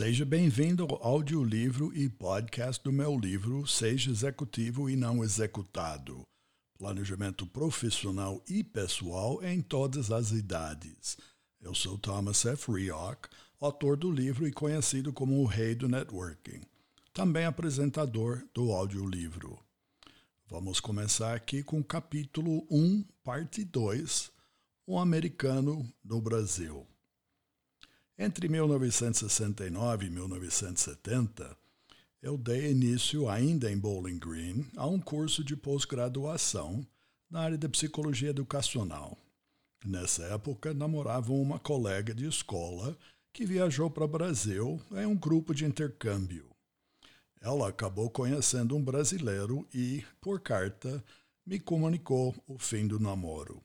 Seja bem-vindo ao audiolivro e podcast do meu livro Seja Executivo e Não Executado. Planejamento profissional e pessoal em todas as idades. Eu sou Thomas F. Rioch, autor do livro e conhecido como o Rei do Networking. Também apresentador do audiolivro. Vamos começar aqui com o capítulo 1, parte 2, Um Americano no Brasil. Entre 1969 e 1970, eu dei início, ainda em Bowling Green, a um curso de pós-graduação na área de psicologia educacional. Nessa época, namorava uma colega de escola que viajou para o Brasil em um grupo de intercâmbio. Ela acabou conhecendo um brasileiro e, por carta, me comunicou o fim do namoro.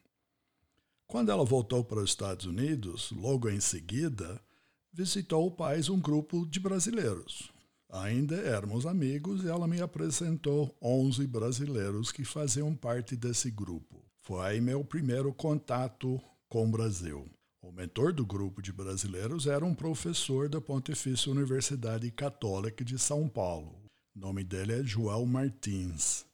Quando ela voltou para os Estados Unidos, logo em seguida, visitou o país um grupo de brasileiros. Ainda éramos amigos e ela me apresentou 11 brasileiros que faziam parte desse grupo. Foi meu primeiro contato com o Brasil. O mentor do grupo de brasileiros era um professor da Pontifícia Universidade Católica de São Paulo. O nome dele é Joel Martins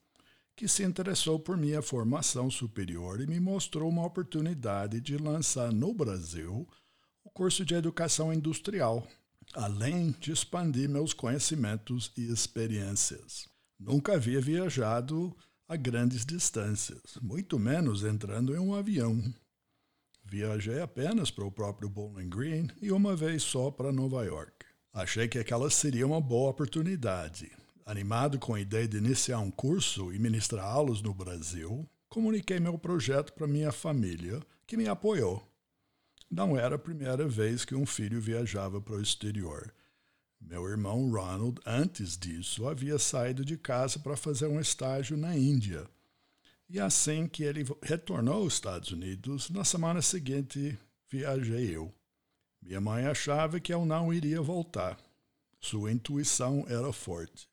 que se interessou por minha formação superior e me mostrou uma oportunidade de lançar no Brasil o curso de Educação Industrial, além de expandir meus conhecimentos e experiências. Nunca havia viajado a grandes distâncias, muito menos entrando em um avião. Viajei apenas para o próprio Bowling Green e uma vez só para Nova York. Achei que aquela seria uma boa oportunidade, Animado com a ideia de iniciar um curso e ministrar aulas no Brasil, comuniquei meu projeto para minha família, que me apoiou. Não era a primeira vez que um filho viajava para o exterior. Meu irmão Ronald, antes disso, havia saído de casa para fazer um estágio na Índia. E assim que ele retornou aos Estados Unidos, na semana seguinte viajei eu. Minha mãe achava que eu não iria voltar. Sua intuição era forte.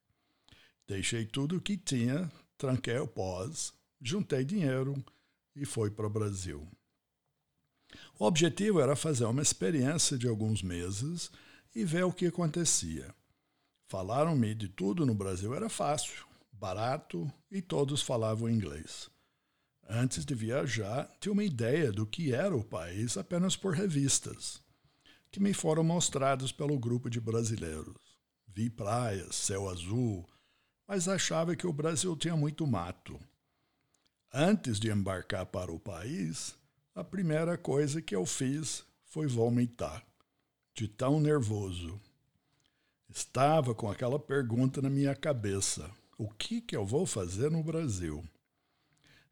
Deixei tudo o que tinha, tranquei o pós, juntei dinheiro e fui para o Brasil. O objetivo era fazer uma experiência de alguns meses e ver o que acontecia. Falaram-me de tudo no Brasil era fácil, barato e todos falavam inglês. Antes de viajar, tinha uma ideia do que era o país apenas por revistas, que me foram mostradas pelo grupo de brasileiros. Vi praias, céu azul, mas achava que o Brasil tinha muito mato. Antes de embarcar para o país, a primeira coisa que eu fiz foi vomitar, de tão nervoso. Estava com aquela pergunta na minha cabeça: o que, que eu vou fazer no Brasil?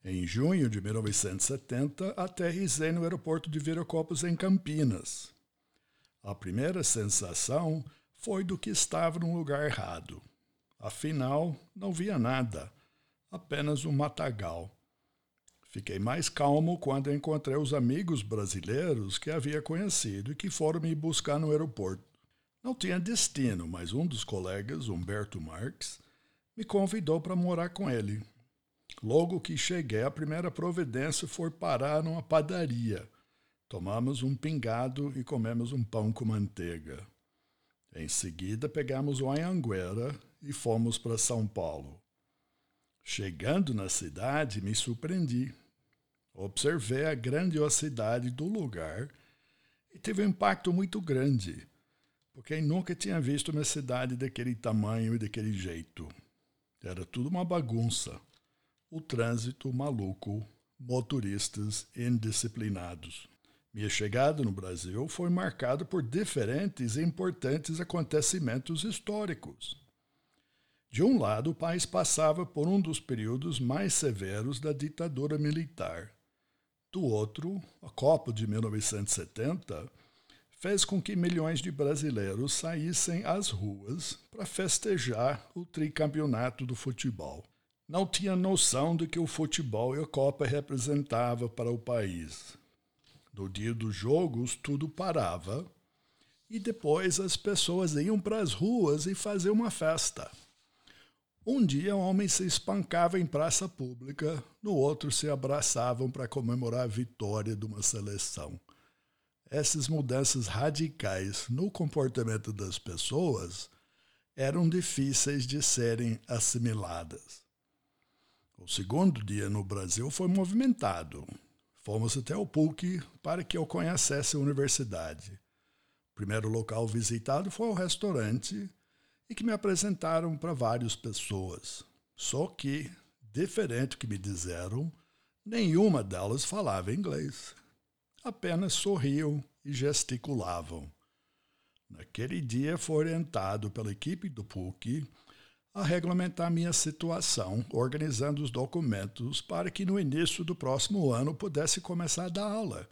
Em junho de 1970, aterrisei no aeroporto de Viracopos, em Campinas. A primeira sensação foi do que estava no lugar errado. Afinal, não via nada, apenas um matagal. Fiquei mais calmo quando encontrei os amigos brasileiros que havia conhecido e que foram me buscar no aeroporto. Não tinha destino, mas um dos colegas, Humberto Marques, me convidou para morar com ele. Logo que cheguei, a primeira providência foi parar numa padaria. Tomamos um pingado e comemos um pão com manteiga. Em seguida, pegamos o Anhanguera e fomos para São Paulo. Chegando na cidade, me surpreendi. Observei a grandiosidade do lugar e teve um impacto muito grande, porque nunca tinha visto uma cidade daquele tamanho e daquele jeito. Era tudo uma bagunça. O trânsito maluco, motoristas indisciplinados. Minha chegada no Brasil foi marcada por diferentes e importantes acontecimentos históricos. De um lado, o país passava por um dos períodos mais severos da ditadura militar. Do outro, a Copa de 1970 fez com que milhões de brasileiros saíssem às ruas para festejar o tricampeonato do futebol. Não tinha noção do que o futebol e a Copa representava para o país. No dia dos jogos, tudo parava e depois as pessoas iam para as ruas e faziam uma festa. Um dia, homens se espancavam em praça pública, no outro, se abraçavam para comemorar a vitória de uma seleção essas mudanças radicais no comportamento das pessoas eram difíceis de serem assimiladas. O segundo dia no Brasil foi movimentado. Fomos até o PUC para que eu conhecesse a universidade. O primeiro local visitado foi o restaurante e que me apresentaram para várias pessoas. Só que, diferente do que me disseram, nenhuma delas falava inglês apenas sorriam e gesticulavam. Naquele dia foi orientado pela equipe do PUC a regulamentar minha situação, organizando os documentos para que no início do próximo ano pudesse começar a dar aula.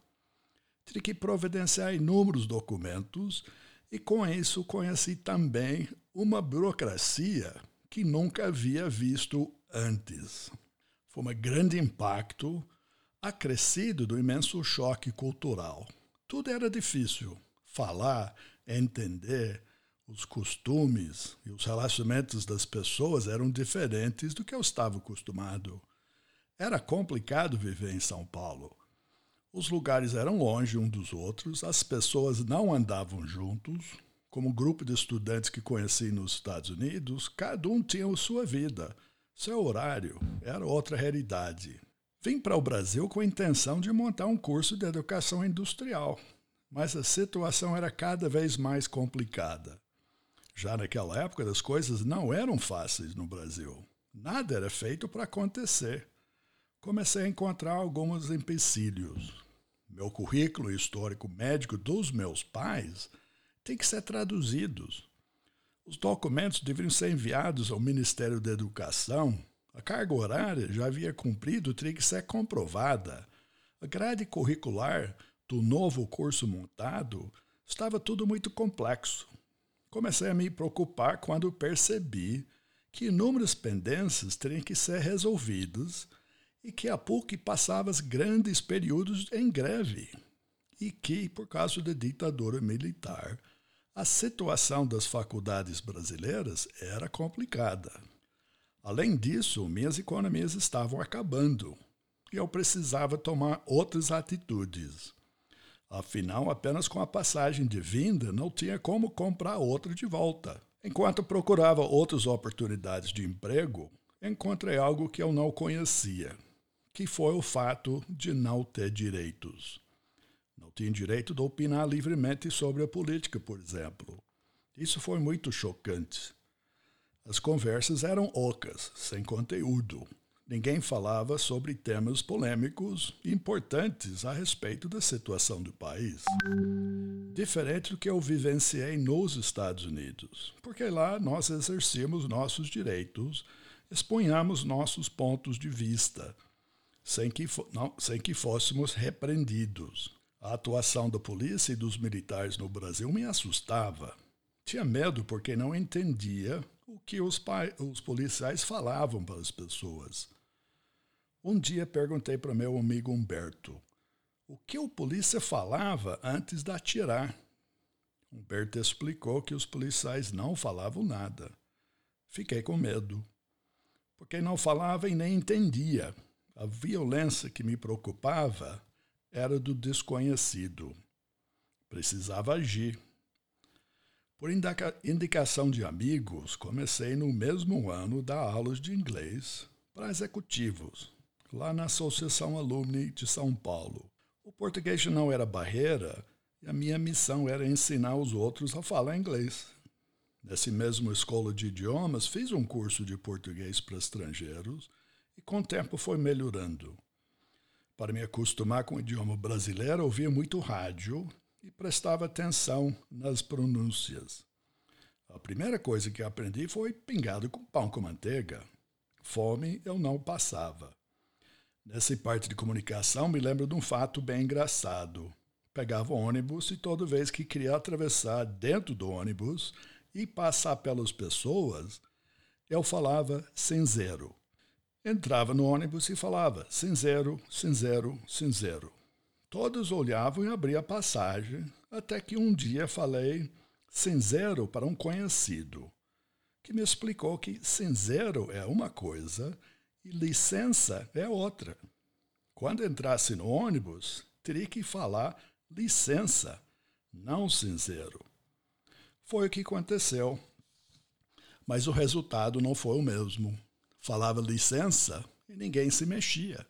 Tive que providenciar inúmeros documentos e com isso conheci também uma burocracia que nunca havia visto antes. Foi um grande impacto acrescido do imenso choque cultural. Tudo era difícil. Falar, entender, os costumes e os relacionamentos das pessoas eram diferentes do que eu estava acostumado. Era complicado viver em São Paulo. Os lugares eram longe um dos outros, as pessoas não andavam juntos. Como grupo de estudantes que conheci nos Estados Unidos, cada um tinha a sua vida, seu horário, era outra realidade. Vim para o Brasil com a intenção de montar um curso de educação industrial, mas a situação era cada vez mais complicada. Já naquela época, as coisas não eram fáceis no Brasil. Nada era feito para acontecer. Comecei a encontrar alguns empecilhos. Meu currículo histórico médico dos meus pais tem que ser traduzidos. Os documentos deveriam ser enviados ao Ministério da Educação a carga horária já havia cumprido, teria que ser comprovada. A grade curricular do novo curso montado estava tudo muito complexo. Comecei a me preocupar quando percebi que inúmeras pendências teriam que ser resolvidas e que a PUC passava grandes períodos em greve e que, por causa da ditadura militar, a situação das faculdades brasileiras era complicada. Além disso, minhas economias estavam acabando e eu precisava tomar outras atitudes. Afinal, apenas com a passagem de vinda não tinha como comprar outra de volta. Enquanto procurava outras oportunidades de emprego, encontrei algo que eu não conhecia, que foi o fato de não ter direitos. Tinha direito de opinar livremente sobre a política, por exemplo. Isso foi muito chocante. As conversas eram ocas, sem conteúdo. Ninguém falava sobre temas polêmicos importantes a respeito da situação do país. Diferente do que eu vivenciei nos Estados Unidos, porque lá nós exercíamos nossos direitos, expunhamos nossos pontos de vista, sem que, não, sem que fôssemos repreendidos. A atuação da polícia e dos militares no Brasil me assustava. Tinha medo porque não entendia o que os, os policiais falavam para as pessoas. Um dia perguntei para meu amigo Humberto o que o polícia falava antes de atirar. Humberto explicou que os policiais não falavam nada. Fiquei com medo, porque não falava e nem entendia. A violência que me preocupava era do desconhecido. Precisava agir. Por indicação de amigos, comecei no mesmo ano dar aulas de inglês para executivos, lá na Associação Alumni de São Paulo. O português não era barreira e a minha missão era ensinar os outros a falar inglês. Nessa mesma escola de idiomas, fiz um curso de português para estrangeiros e com o tempo foi melhorando. Para me acostumar com o idioma brasileiro, ouvia muito rádio e prestava atenção nas pronúncias. A primeira coisa que aprendi foi pingado com pão com manteiga. Fome eu não passava. Nessa parte de comunicação, me lembro de um fato bem engraçado. Pegava o ônibus e toda vez que queria atravessar dentro do ônibus e passar pelas pessoas, eu falava sem zero. Entrava no ônibus e falava sem zero, sem zero, sem zero. Todos olhavam e abriam a passagem, até que um dia falei sem zero para um conhecido, que me explicou que sem zero é uma coisa e licença é outra. Quando entrasse no ônibus, teria que falar licença, não cinzeiro. Foi o que aconteceu. Mas o resultado não foi o mesmo. Falava licença e ninguém se mexia.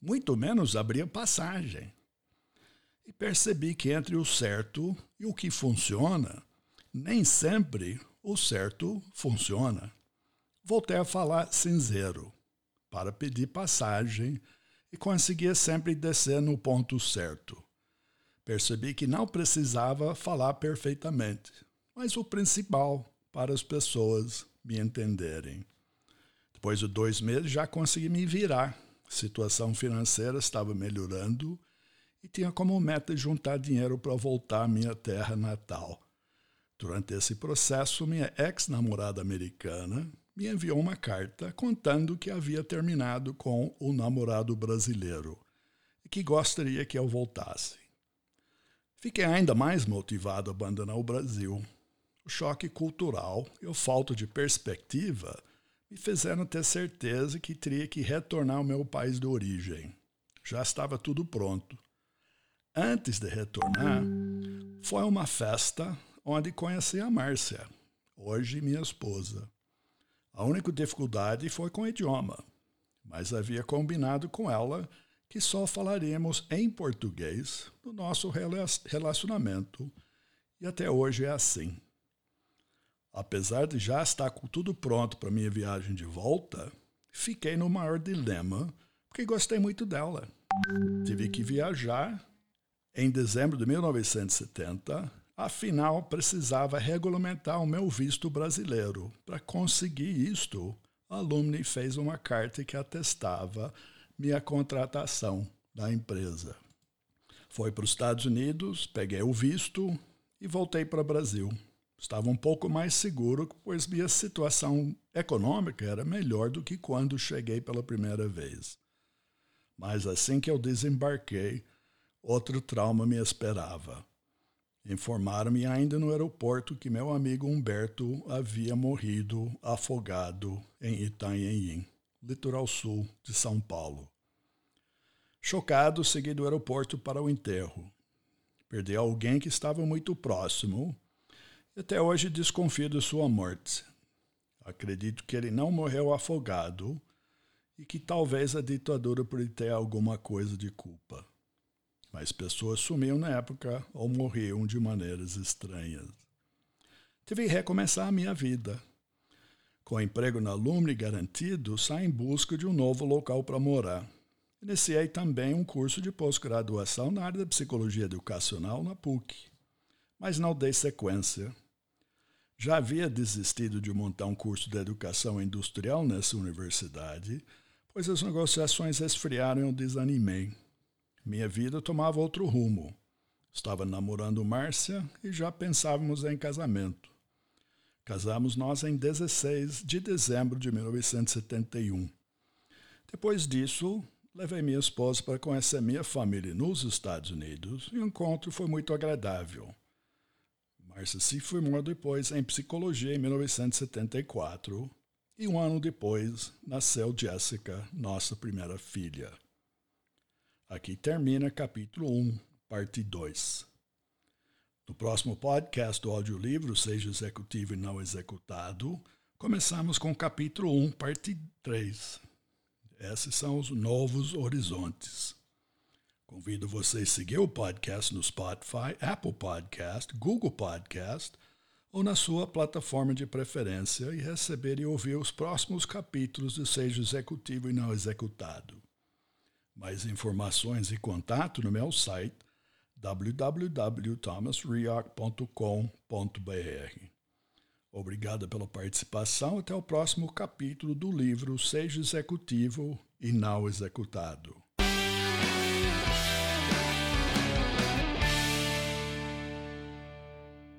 Muito menos abria passagem. E percebi que entre o certo e o que funciona, nem sempre o certo funciona. Voltei a falar cinzeiro para pedir passagem e conseguia sempre descer no ponto certo. Percebi que não precisava falar perfeitamente, mas o principal para as pessoas me entenderem. Depois de dois meses já consegui me virar. A situação financeira estava melhorando e tinha como meta juntar dinheiro para voltar à minha terra natal. Durante esse processo, minha ex-namorada americana me enviou uma carta contando que havia terminado com o namorado brasileiro e que gostaria que eu voltasse. Fiquei ainda mais motivado a abandonar o Brasil. O choque cultural e a falta de perspectiva me fizeram ter certeza que teria que retornar ao meu país de origem. Já estava tudo pronto. Antes de retornar, foi uma festa onde conheci a Márcia, hoje minha esposa. A única dificuldade foi com o idioma, mas havia combinado com ela que só falaríamos em português no nosso relacionamento, e até hoje é assim. Apesar de já estar com tudo pronto para minha viagem de volta, fiquei no maior dilema porque gostei muito dela. Tive que viajar em dezembro de 1970 Afinal, precisava regulamentar o meu visto brasileiro. Para conseguir isto, a Alumni fez uma carta que atestava minha contratação da empresa. Foi para os Estados Unidos, peguei o visto e voltei para o Brasil. Estava um pouco mais seguro, pois minha situação econômica era melhor do que quando cheguei pela primeira vez. Mas assim que eu desembarquei, outro trauma me esperava. Informaram-me ainda no aeroporto que meu amigo Humberto havia morrido afogado em Itanhaém, litoral sul de São Paulo. Chocado, segui do aeroporto para o enterro. Perdi alguém que estava muito próximo até hoje desconfio de sua morte. Acredito que ele não morreu afogado e que talvez a ditadura por ter alguma coisa de culpa mas pessoas sumiam na época ou morriam de maneiras estranhas. Tive que recomeçar a minha vida. Com emprego na Lumne garantido, saí em busca de um novo local para morar. Iniciei também um curso de pós-graduação na área da psicologia educacional na PUC, mas não dei sequência. Já havia desistido de montar um curso de educação industrial nessa universidade, pois as negociações esfriaram e eu desanimei. Minha vida tomava outro rumo. Estava namorando Márcia e já pensávamos em casamento. Casamos nós em 16 de dezembro de 1971. Depois disso, levei minha esposa para conhecer minha família nos Estados Unidos e o encontro foi muito agradável. Márcia se formou depois em psicologia em 1974 e um ano depois nasceu Jessica, nossa primeira filha. Aqui termina capítulo 1, parte 2. No próximo podcast do audiolivro Seja Executivo e Não Executado, começamos com capítulo 1, parte 3. Esses são os novos horizontes. Convido você a seguir o podcast no Spotify, Apple Podcast, Google Podcast ou na sua plataforma de preferência e receber e ouvir os próximos capítulos de Seja Executivo e Não Executado. Mais informações e contato no meu site www.thomasrioch.com.br. Obrigada pela participação. Até o próximo capítulo do livro Seja Executivo e não executado.